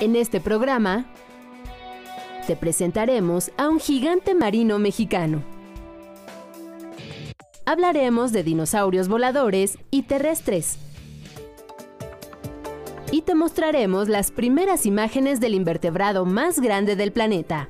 En este programa te presentaremos a un gigante marino mexicano. Hablaremos de dinosaurios voladores y terrestres. Y te mostraremos las primeras imágenes del invertebrado más grande del planeta.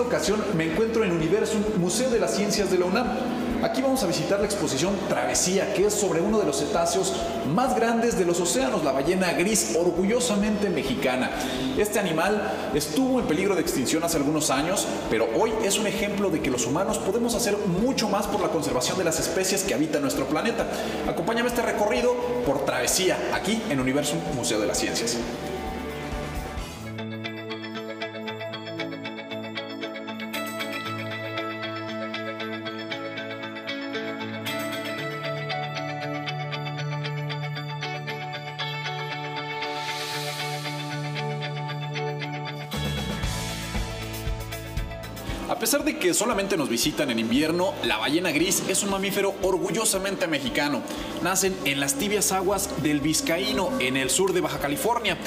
Esta ocasión me encuentro en Universum, Museo de las Ciencias de la UNAM. Aquí vamos a visitar la exposición Travesía, que es sobre uno de los cetáceos más grandes de los océanos, la ballena gris, orgullosamente mexicana. Este animal estuvo en peligro de extinción hace algunos años, pero hoy es un ejemplo de que los humanos podemos hacer mucho más por la conservación de las especies que habitan nuestro planeta. Acompáñame este recorrido por Travesía, aquí en Universum, Museo de las Ciencias. Que solamente nos visitan en invierno, la ballena gris es un mamífero orgullosamente mexicano. Nacen en las tibias aguas del Vizcaíno, en el sur de Baja California.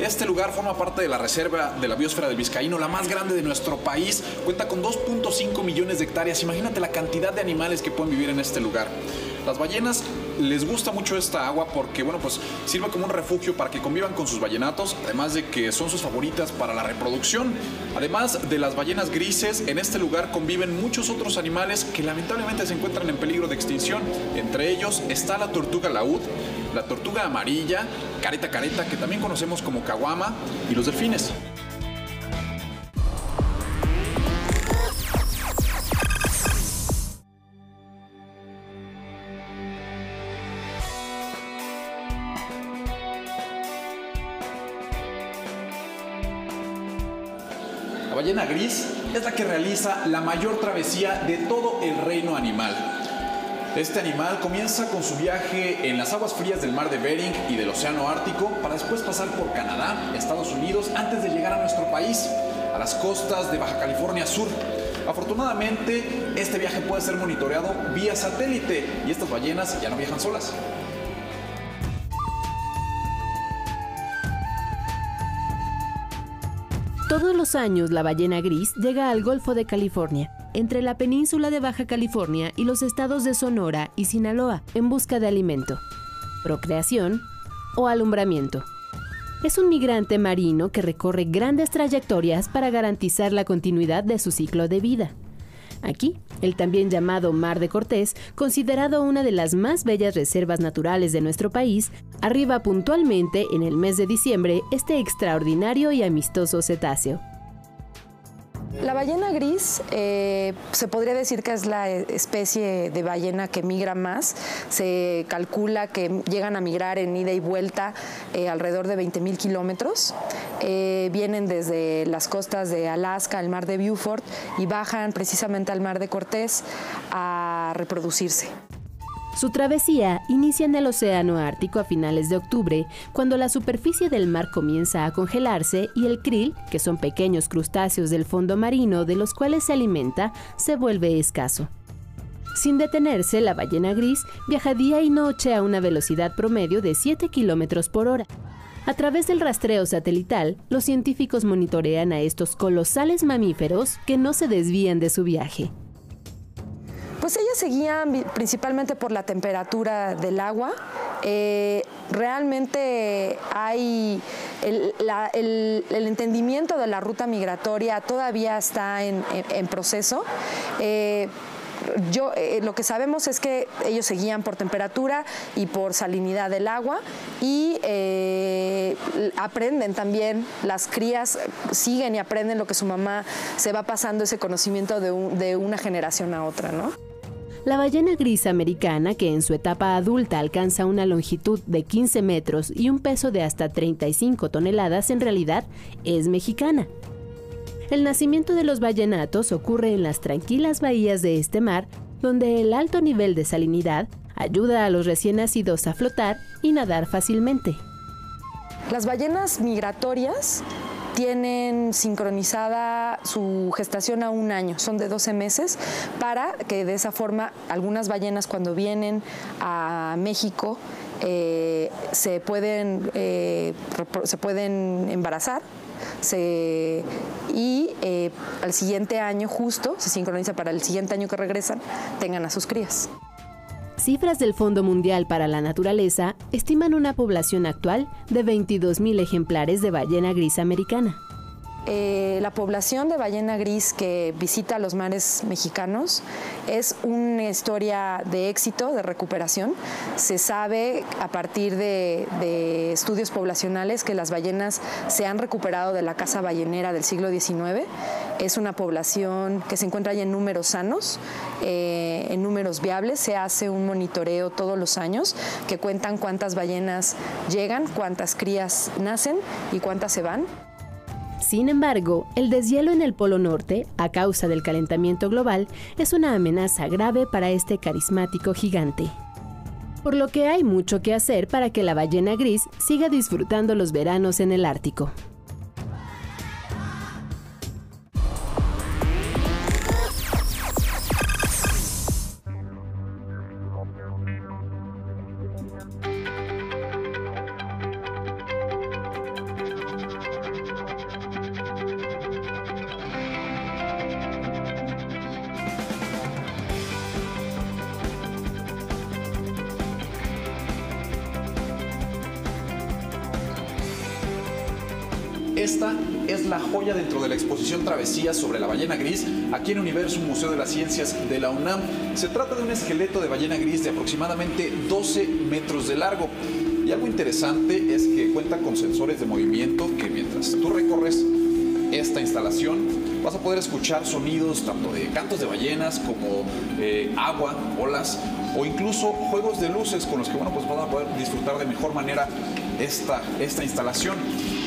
Este lugar forma parte de la reserva de la biosfera del Vizcaíno, la más grande de nuestro país. Cuenta con 2.5 millones de hectáreas. Imagínate la cantidad de animales que pueden vivir en este lugar. Las ballenas les gusta mucho esta agua porque, bueno, pues sirve como un refugio para que convivan con sus ballenatos, además de que son sus favoritas para la reproducción. Además de las ballenas grises, en este lugar conviven muchos otros animales que lamentablemente se encuentran en peligro de extinción. Entre ellos está la tortuga laúd, la tortuga amarilla, careta careta, que también conocemos como caguama, y los delfines. La ballena gris es la que realiza la mayor travesía de todo el reino animal. Este animal comienza con su viaje en las aguas frías del mar de Bering y del Océano Ártico para después pasar por Canadá, Estados Unidos, antes de llegar a nuestro país, a las costas de Baja California Sur. Afortunadamente, este viaje puede ser monitoreado vía satélite y estas ballenas ya no viajan solas. Todos los años la ballena gris llega al Golfo de California, entre la península de Baja California y los estados de Sonora y Sinaloa, en busca de alimento, procreación o alumbramiento. Es un migrante marino que recorre grandes trayectorias para garantizar la continuidad de su ciclo de vida. Aquí, el también llamado Mar de Cortés, considerado una de las más bellas reservas naturales de nuestro país, arriba puntualmente en el mes de diciembre este extraordinario y amistoso cetáceo. La ballena gris eh, se podría decir que es la especie de ballena que migra más. Se calcula que llegan a migrar en ida y vuelta eh, alrededor de 20 mil kilómetros. Eh, vienen desde las costas de Alaska, el mar de Beaufort, y bajan precisamente al mar de Cortés a reproducirse. Su travesía inicia en el Océano Ártico a finales de octubre, cuando la superficie del mar comienza a congelarse y el krill, que son pequeños crustáceos del fondo marino de los cuales se alimenta, se vuelve escaso. Sin detenerse, la ballena gris viaja día y noche a una velocidad promedio de 7 kilómetros por hora. A través del rastreo satelital, los científicos monitorean a estos colosales mamíferos que no se desvían de su viaje. Pues ellas se guían principalmente por la temperatura del agua. Eh, realmente hay el, entendimiento de la ruta migratoria todavía está en, proceso. Eh, yo, eh, lo que sabemos es que ellos se guían por temperatura y por salinidad del agua y aprenden también, las crías siguen y aprenden lo que su mamá se va pasando ese conocimiento de, un, de una generación a otra, ¿no? La ballena gris americana, que en su etapa adulta alcanza una longitud de 15 metros y un peso de hasta 35 toneladas, en realidad es mexicana. El nacimiento de los ballenatos ocurre en las tranquilas bahías de este mar, donde el alto nivel de salinidad ayuda a los recién nacidos a flotar y nadar fácilmente. Las ballenas migratorias tienen sincronizada su gestación a un año, son de 12 meses, para que de esa forma algunas ballenas cuando vienen a México eh, se, pueden, eh, se pueden embarazar y eh, al siguiente año justo, se sincroniza para el siguiente año que regresan, tengan a sus crías. Cifras del Fondo Mundial para la Naturaleza estiman una población actual de 22.000 ejemplares de ballena gris americana. Eh, la población de ballena gris que visita los mares mexicanos es una historia de éxito, de recuperación. Se sabe a partir de, estudios poblacionales que las ballenas se han recuperado de la casa ballenera del siglo XIX. Es una población que se encuentra en números sanos, eh, en números viables. Se hace un monitoreo todos los años que cuentan cuántas ballenas llegan, cuántas crías nacen y cuántas se van. Sin embargo, el deshielo en el Polo Norte, a causa del calentamiento global, es una amenaza grave para este carismático gigante. Por lo que hay mucho que hacer para que la ballena gris siga disfrutando los veranos en el Ártico. Esta es la joya dentro de la exposición Travesías sobre la ballena gris aquí en Universum Museo de las Ciencias de la UNAM. Se trata de un esqueleto de ballena gris de aproximadamente 12 metros de largo. Y algo interesante es que cuenta con sensores de movimiento que mientras tú recorres esta instalación vas a poder escuchar sonidos tanto de cantos de ballenas como eh, agua, olas o incluso juegos de luces con los que bueno, pues van a poder disfrutar de mejor manera esta, esta instalación.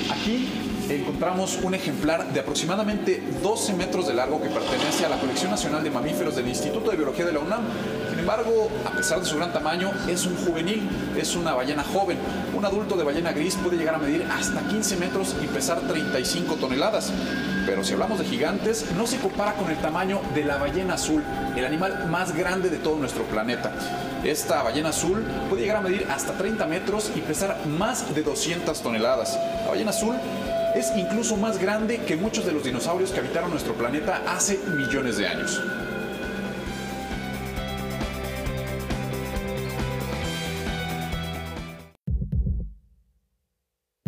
Aquí encontramos un ejemplar de aproximadamente 12 metros de largo que pertenece a la Colección Nacional de Mamíferos del Instituto de Biología de la UNAM. Sin embargo, a pesar de su gran tamaño, es un juvenil, es una ballena joven. Un adulto de ballena gris puede llegar a medir hasta 15 metros y pesar 35 toneladas. Pero si hablamos de gigantes, no se compara con el tamaño de la ballena azul, el animal más grande de todo nuestro planeta. Esta ballena azul puede llegar a medir hasta 30 metros y pesar más de 200 toneladas. La ballena azul es incluso más grande que muchos de los dinosaurios que habitaron nuestro planeta hace millones de años.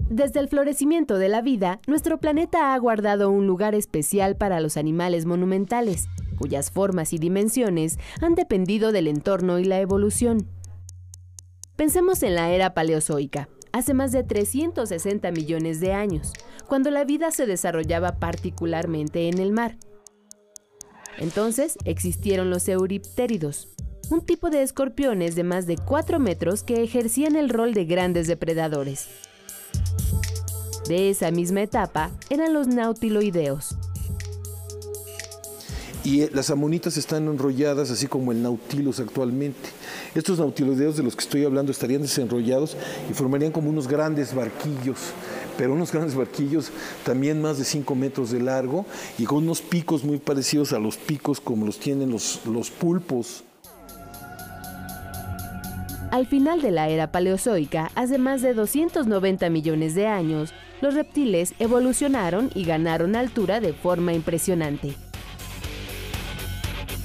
Desde el florecimiento de la vida, nuestro planeta ha guardado un lugar especial para los animales monumentales, cuyas formas y dimensiones han dependido del entorno y la evolución. Pensemos en la era paleozoica, hace más de 360 millones de años, cuando la vida se desarrollaba particularmente en el mar. Entonces existieron los euriptéridos, un tipo de escorpiones de más de 4 metros que ejercían el rol de grandes depredadores. De esa misma etapa eran los nautiloideos, y eh, las amonitas están enrolladas así como el nautilus actualmente. Estos nautiloideos de los que estoy hablando estarían desenrollados y formarían como unos grandes barquillos, pero unos grandes barquillos también más de 5 metros de largo y con unos picos muy parecidos a los picos como los tienen los, los pulpos. Al final de la era paleozoica, hace más de 290 millones de años, los reptiles evolucionaron y ganaron altura de forma impresionante.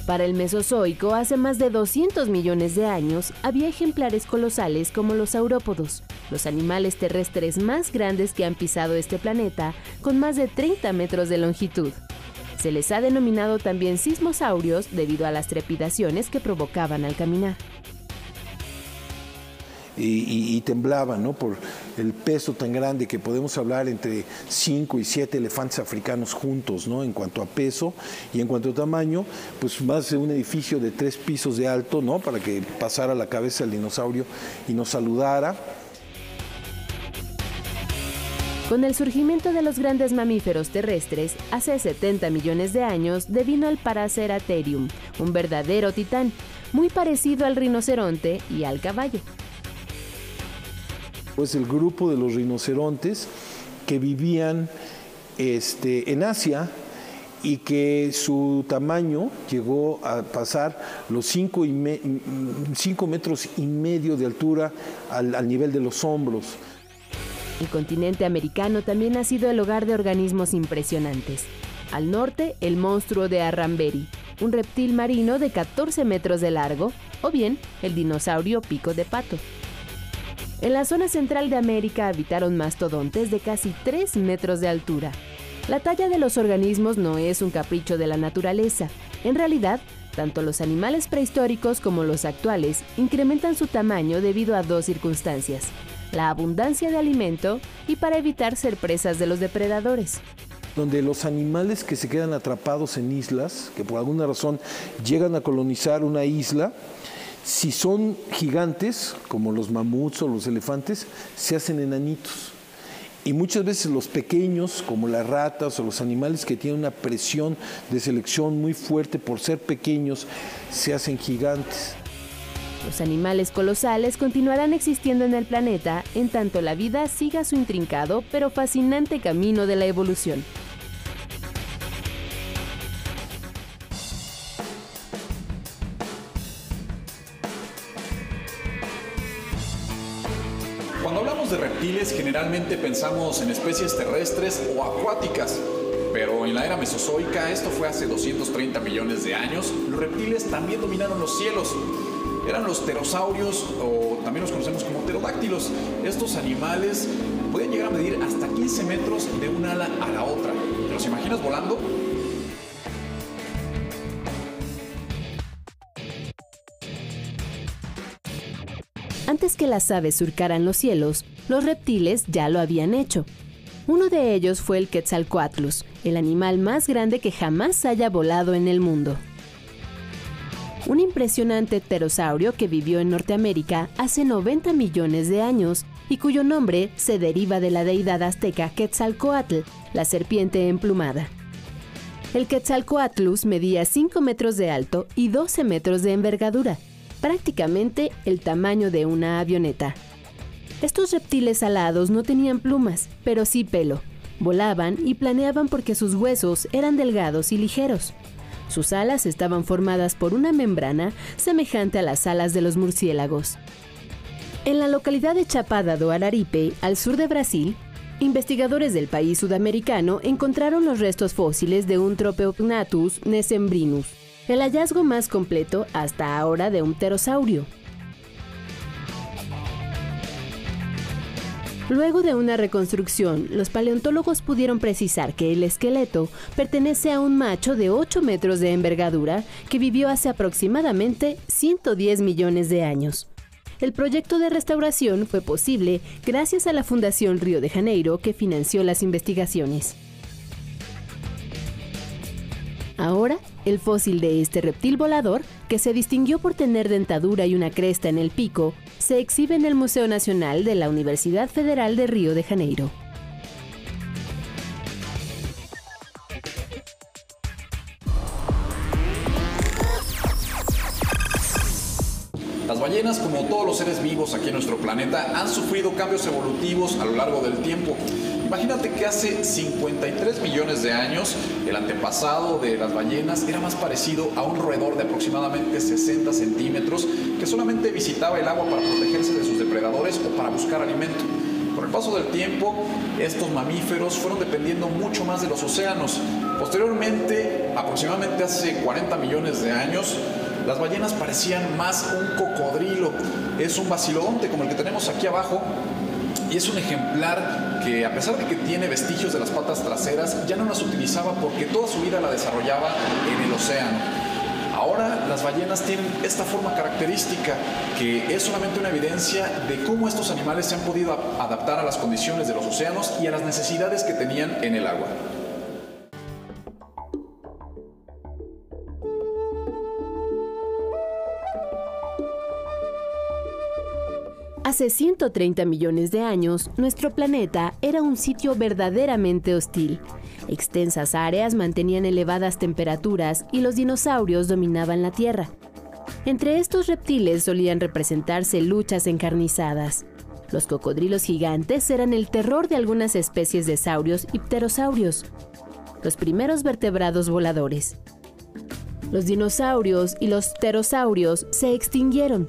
Para el Mesozoico, hace más de 200 millones de años, había ejemplares colosales como los saurópodos, los animales terrestres más grandes que han pisado este planeta, con más de 30 metros de longitud. Se les ha denominado también sismosaurios debido a las trepidaciones que provocaban al caminar y, temblaba ¿no? por el peso tan grande que podemos hablar entre 5 y 7 elefantes africanos juntos ¿no? en cuanto a peso y en cuanto a tamaño, pues más de un edificio de tres pisos de alto ¿no? para que pasara la cabeza el dinosaurio y nos saludara. Con el surgimiento de los grandes mamíferos terrestres, hace 70 millones de años devino el Paraceratherium, un verdadero titán, muy parecido al rinoceronte y al caballo. Pues el grupo de los rinocerontes que vivían este, en Asia y que su tamaño llegó a pasar los 5 metros y medio de altura al, al nivel de los hombros. El continente americano también ha sido el hogar de organismos impresionantes. Al norte, el monstruo de Arramberi, un reptil marino de 14 metros de largo, o bien el dinosaurio pico de pato. En la zona central de América habitaron mastodontes de casi 3 metros de altura. La talla de los organismos no es un capricho de la naturaleza. En realidad, tanto los animales prehistóricos como los actuales incrementan su tamaño debido a dos circunstancias la abundancia de alimento y para evitar ser presas de los depredadores. Donde los animales que se quedan atrapados en islas, que por alguna razón llegan a colonizar una isla, si son gigantes, como los mamuts o los elefantes, se hacen enanitos. Y muchas veces los pequeños, como las ratas o los animales que tienen una presión de selección muy fuerte por ser pequeños, se hacen gigantes. Los animales colosales continuarán existiendo en el planeta en tanto la vida siga su intrincado pero fascinante camino de la evolución. Pensamos en especies terrestres o acuáticas, pero en la era mesozoica, esto fue hace 230 millones de años, los reptiles también dominaron los cielos eran los pterosaurios o también los conocemos como pterodáctilos. Estos animales podían llegar a medir hasta 15 metros de un ala a la otra. ¿Te los imaginas volando? Antes que las aves surcaran los cielos, los reptiles ya lo habían hecho. Uno de ellos fue el Quetzalcoatlus, el animal más grande que jamás haya volado en el mundo un impresionante pterosaurio que vivió en Norteamérica hace 90 millones de años y cuyo nombre se deriva de la deidad azteca Quetzalcoatl, la serpiente emplumada. El Quetzalcoatlus medía 5 metros de alto y 12 metros de envergadura, prácticamente el tamaño de una avioneta. Estos reptiles alados no tenían plumas, pero sí pelo. Volaban y planeaban porque sus huesos eran delgados y ligeros. Sus alas estaban formadas por una membrana semejante a las alas de los murciélagos. En la localidad de Chapada do Araripe, al sur de Brasil, investigadores del país sudamericano encontraron los restos fósiles de un Tropeognathus nesembrinus, el hallazgo más completo hasta ahora de un pterosaurio. Luego de una reconstrucción, los paleontólogos pudieron precisar que el esqueleto pertenece a un macho de 8 metros de envergadura que vivió hace aproximadamente 110 millones de años. El proyecto de restauración fue posible gracias a la Fundación Río de Janeiro que financió las investigaciones. Ahora, el fósil de este reptil volador, que se distinguió por tener dentadura y una cresta en el pico, se exhibe en el Museo Nacional de la Universidad Federal de Río de Janeiro. Las ballenas, como todos los seres vivos aquí en nuestro planeta, han sufrido cambios evolutivos a lo largo del tiempo. Imagínate que hace 53 millones de años el antepasado de las ballenas era más parecido a un roedor de aproximadamente 60 centímetros que solamente visitaba el agua para protegerse de sus depredadores o para buscar alimento. Con el paso del tiempo, estos mamíferos fueron dependiendo mucho más de los océanos. Posteriormente, aproximadamente hace 40 millones de años, las ballenas parecían más un cocodrilo. Es un bacilodonte como el que tenemos aquí abajo. Y es un ejemplar que a pesar de que tiene vestigios de las patas traseras, ya no las utilizaba porque toda su vida la desarrollaba en el océano. Ahora las ballenas tienen esta forma característica que es solamente una evidencia de cómo estos animales se han podido adaptar a las condiciones de los océanos y a las necesidades que tenían en el agua. Hace 130 millones de años, nuestro planeta era un sitio verdaderamente hostil. Extensas áreas mantenían elevadas temperaturas y los dinosaurios dominaban la Tierra. Entre estos reptiles solían representarse luchas encarnizadas. Los cocodrilos gigantes eran el terror de algunas especies de saurios y pterosaurios, los primeros vertebrados voladores. Los dinosaurios y los pterosaurios se extinguieron,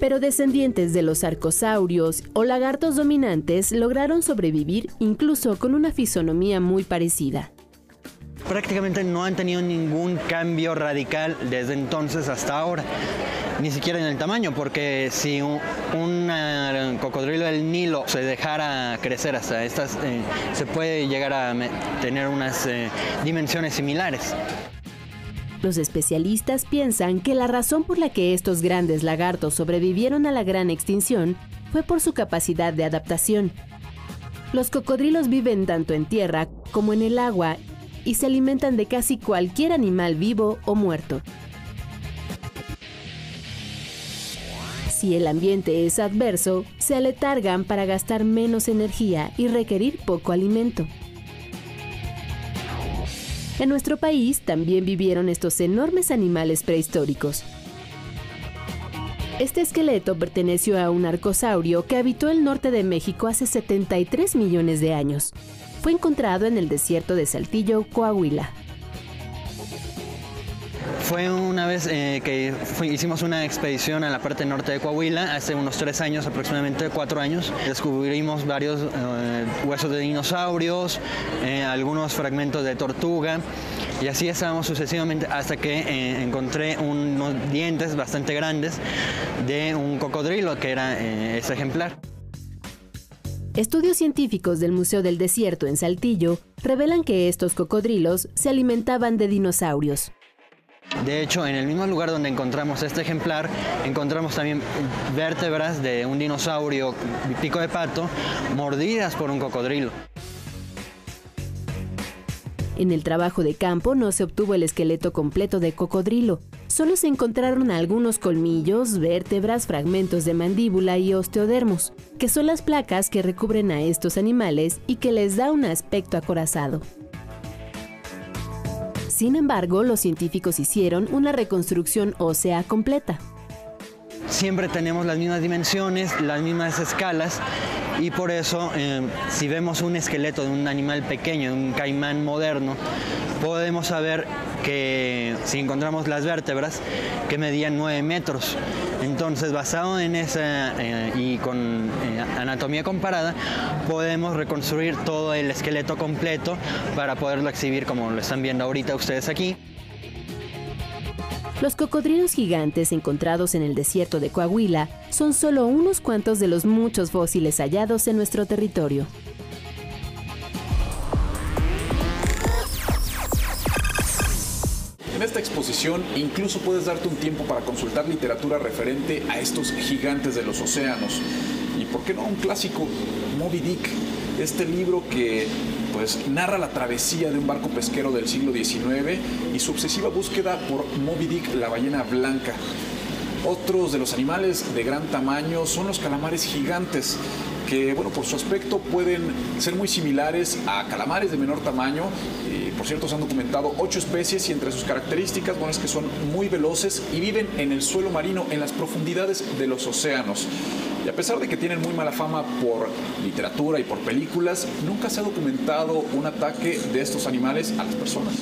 pero descendientes de los arcosaurios o lagartos dominantes lograron sobrevivir incluso con una fisonomía muy parecida. Prácticamente no han tenido ningún cambio radical desde entonces hasta ahora, ni siquiera en el tamaño, porque si un, cocodrilo del Nilo se dejara crecer hasta estas, eh, se puede llegar a tener unas eh, dimensiones similares. Los especialistas piensan que la razón por la que estos grandes lagartos sobrevivieron a la gran extinción fue por su capacidad de adaptación. Los cocodrilos viven tanto en tierra como en el agua y se alimentan de casi cualquier animal vivo o muerto. Si el ambiente es adverso, se aletargan para gastar menos energía y requerir poco alimento. En nuestro país también vivieron estos enormes animales prehistóricos. Este esqueleto perteneció a un arcosaurio que habitó el norte de México hace 73 millones de años. Fue encontrado en el desierto de Saltillo, Coahuila. Fue una vez eh, que hicimos una expedición a la parte norte de Coahuila, hace unos tres años, aproximadamente cuatro años. Descubrimos varios eh, huesos de dinosaurios, eh, algunos fragmentos de tortuga, y así estábamos sucesivamente hasta que encontré unos dientes bastante grandes de un cocodrilo, que era ese ejemplar. Estudios científicos del Museo del Desierto en Saltillo revelan que estos cocodrilos se alimentaban de dinosaurios. De hecho, en el mismo lugar donde encontramos este ejemplar, encontramos también vértebras de un dinosaurio pico de pato mordidas por un cocodrilo. En el trabajo de campo no se obtuvo el esqueleto completo de cocodrilo. Solo se encontraron algunos colmillos, vértebras, fragmentos de mandíbula y osteodermos, que son las placas que recubren a estos animales y que les da un aspecto acorazado. Sin embargo, los científicos hicieron una reconstrucción ósea completa. Siempre tenemos las mismas dimensiones, las mismas escalas y por eso eh, si vemos un esqueleto de un animal pequeño, un caimán moderno, podemos saber que si encontramos las vértebras que medían 9 metros. Entonces, basado en esa eh, y con eh, anatomía comparada, podemos reconstruir todo el esqueleto completo para poderlo exhibir como lo están viendo ahorita ustedes aquí. Los cocodrilos gigantes encontrados en el desierto de Coahuila son solo unos cuantos de los muchos fósiles hallados en nuestro territorio. En esta exposición incluso puedes darte un tiempo para consultar literatura referente a estos gigantes de los océanos. Y por qué no un clásico, Moby Dick, este libro que pues narra la travesía de un barco pesquero del siglo XIX y su obsesiva búsqueda por Moby Dick, la ballena blanca. Otros de los animales de gran tamaño son los calamares gigantes, que bueno, por su aspecto pueden ser muy similares a calamares de menor tamaño. Y, por cierto, se han documentado ocho especies y entre sus características, bueno, es que son muy veloces y viven en el suelo marino, en las profundidades de los océanos. Y a pesar de que tienen muy mala fama por literatura y por películas, nunca se ha documentado un ataque de estos animales a las personas.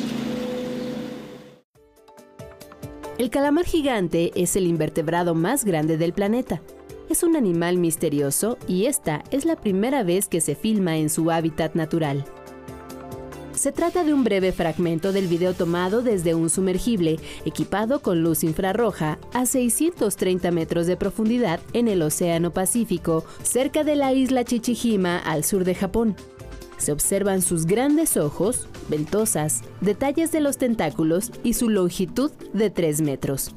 El calamar gigante es el invertebrado más grande del planeta. Es un animal misterioso y esta es la primera vez que se filma en su hábitat natural. Se trata de un breve fragmento del video tomado desde un sumergible equipado con luz infrarroja a 630 metros de profundidad en el Océano Pacífico, cerca de la isla Chichijima al sur de Japón. Se observan sus grandes ojos, ventosas, detalles de los tentáculos y su longitud de 3 metros.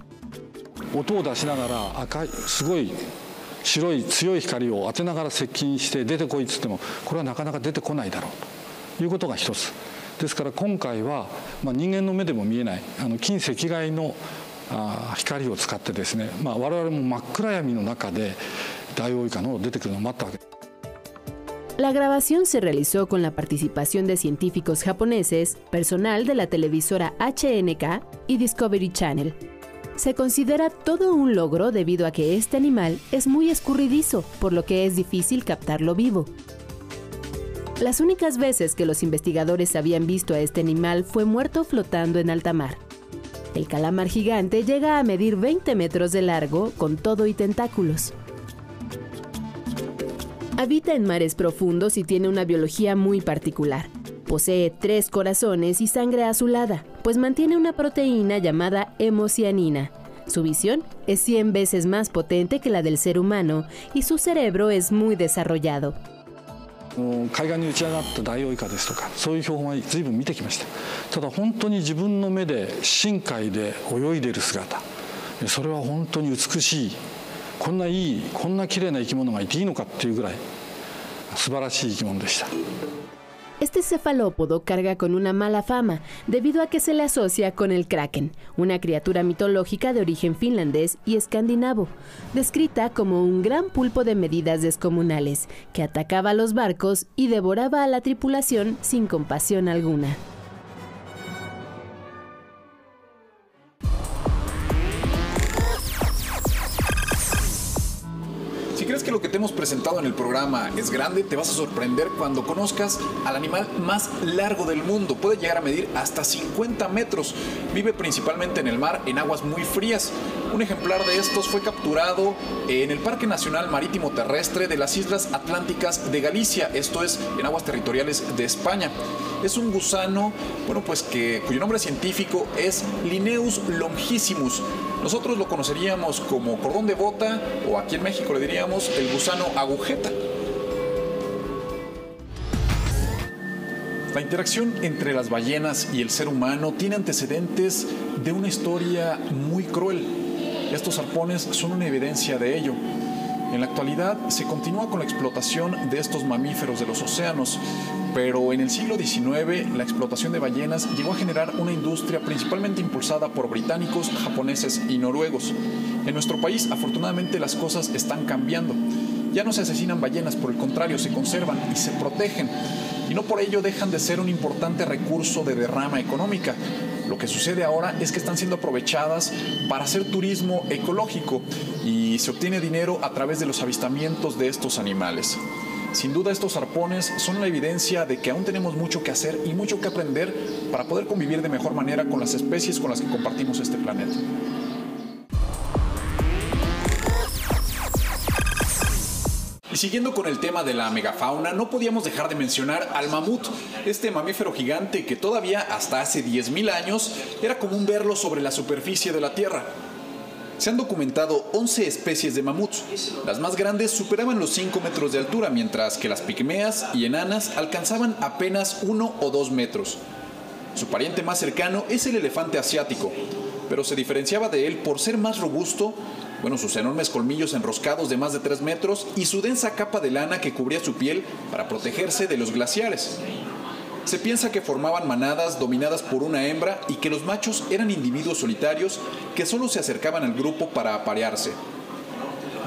ですから今回は、まあ、人間の目でも見えないあの近赤外のあ光を使ってですね、まあ、我々も真っ暗闇の中で ダイオウイカの出てくるのを待ったわけ La grabación se realizó con la participación de científicos japoneses, personal de la televisora HNK y Discovery Channel. Se considera todo un logro debido a que este animal es muy escurridizo, por lo que es difícil captarlo vivo. Las únicas veces que los investigadores habían visto a este animal fue muerto flotando en alta mar. El calamar gigante llega a medir 20 metros de largo con todo y tentáculos. Habita en mares profundos y tiene una biología muy particular. Posee tres corazones y sangre azulada, pues mantiene una proteína llamada hemocianina. Su visión es 100 veces más potente que la del ser humano y su cerebro es muy desarrollado. 海岸に打ち上がったダイオウイカですとかそういう標本は随分見てきました。ただ本当に自分の目で深海で泳いでる姿それは本当に美しいこんないいこんな綺麗な生き物がいていいのかっていうぐらい素晴らしい生き物でした。Este cefalópodo carga con una mala fama debido a que se le asocia con el kraken, una criatura mitológica de origen finlandés y escandinavo, descrita como un gran pulpo de medidas descomunales que atacaba a los barcos y devoraba a la tripulación sin compasión alguna. Presentado en el programa es grande, te vas a sorprender cuando conozcas al animal más largo del mundo. Puede llegar a medir hasta 50 metros. Vive principalmente en el mar, en aguas muy frías. Un ejemplar de estos fue capturado en el Parque Nacional Marítimo Terrestre de las Islas Atlánticas de Galicia, esto es en aguas territoriales de España. Es un gusano, bueno, pues que cuyo nombre científico es Linnaeus longissimus. Nosotros lo conoceríamos como cordón de bota o aquí en México le diríamos el gusano agujeta. La interacción entre las ballenas y el ser humano tiene antecedentes de una historia muy cruel. Estos arpones son una evidencia de ello. En la actualidad se continúa con la explotación de estos mamíferos de los océanos, pero en el siglo XIX la explotación de ballenas llegó a generar una industria principalmente impulsada por británicos, japoneses y noruegos. En nuestro país afortunadamente las cosas están cambiando. Ya no se asesinan ballenas, por el contrario, se conservan y se protegen. Y no por ello dejan de ser un importante recurso de derrama económica. Lo que sucede ahora es que están siendo aprovechadas para hacer turismo ecológico y se obtiene dinero a través de los avistamientos de estos animales. Sin duda estos arpones son la evidencia de que aún tenemos mucho que hacer y mucho que aprender para poder convivir de mejor manera con las especies con las que compartimos este planeta. Y siguiendo con el tema de la megafauna, no podíamos dejar de mencionar al mamut, este mamífero gigante que todavía hasta hace 10.000 años era común verlo sobre la superficie de la Tierra. Se han documentado 11 especies de mamuts. Las más grandes superaban los 5 metros de altura, mientras que las pigmeas y enanas alcanzaban apenas 1 o 2 metros. Su pariente más cercano es el elefante asiático, pero se diferenciaba de él por ser más robusto, bueno, sus enormes colmillos enroscados de más de 3 metros y su densa capa de lana que cubría su piel para protegerse de los glaciares. Se piensa que formaban manadas dominadas por una hembra y que los machos eran individuos solitarios que solo se acercaban al grupo para aparearse.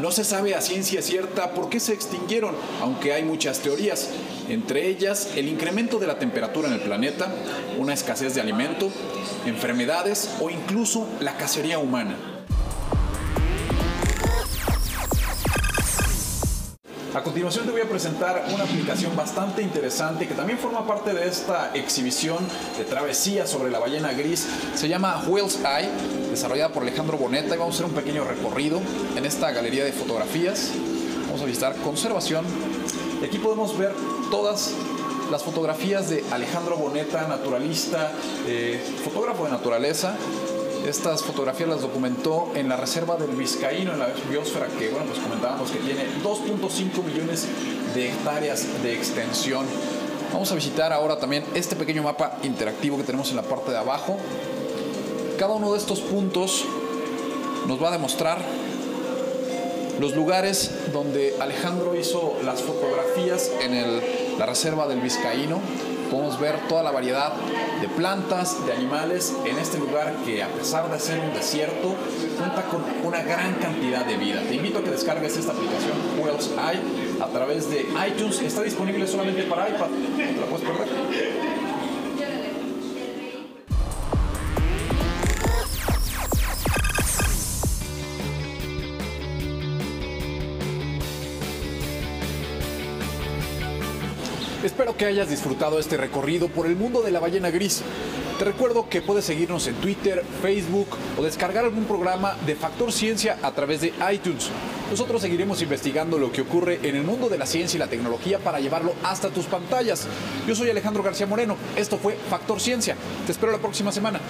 No se sabe a ciencia cierta por qué se extinguieron, aunque hay muchas teorías, entre ellas el incremento de la temperatura en el planeta, una escasez de alimento, enfermedades o incluso la cacería humana. A continuación te voy a presentar una aplicación bastante interesante que también forma parte de esta exhibición de travesía sobre la ballena gris. Se llama Whale's Eye, desarrollada por Alejandro Boneta y vamos a hacer un pequeño recorrido en esta galería de fotografías. Vamos a visitar conservación y aquí podemos ver todas las fotografías de Alejandro Boneta, naturalista, eh, fotógrafo de naturaleza, estas fotografías las documentó en la reserva del Vizcaíno, en la biosfera, que bueno, pues comentábamos que tiene 2.5 millones de hectáreas de extensión. Vamos a visitar ahora también este pequeño mapa interactivo que tenemos en la parte de abajo. Cada uno de estos puntos nos va a demostrar los lugares donde Alejandro hizo las fotografías en la reserva del Vizcaíno. Podemos ver toda la variedad de plantas, de animales en este lugar que a pesar de ser un desierto, cuenta con una gran cantidad de vida. Te invito a que descargues esta aplicación Wells Eye a través de iTunes. Está disponible solamente para iPad. No te la puedes perder. Espero que hayas disfrutado este recorrido por el mundo de la ballena gris. Te recuerdo que puedes seguirnos en Twitter, Facebook o descargar algún programa de Factor Ciencia a través de iTunes. Nosotros seguiremos investigando lo que ocurre en el mundo de la ciencia y la tecnología para llevarlo hasta tus pantallas. Yo soy Alejandro García Moreno. Esto fue Factor Ciencia. Te espero la próxima semana.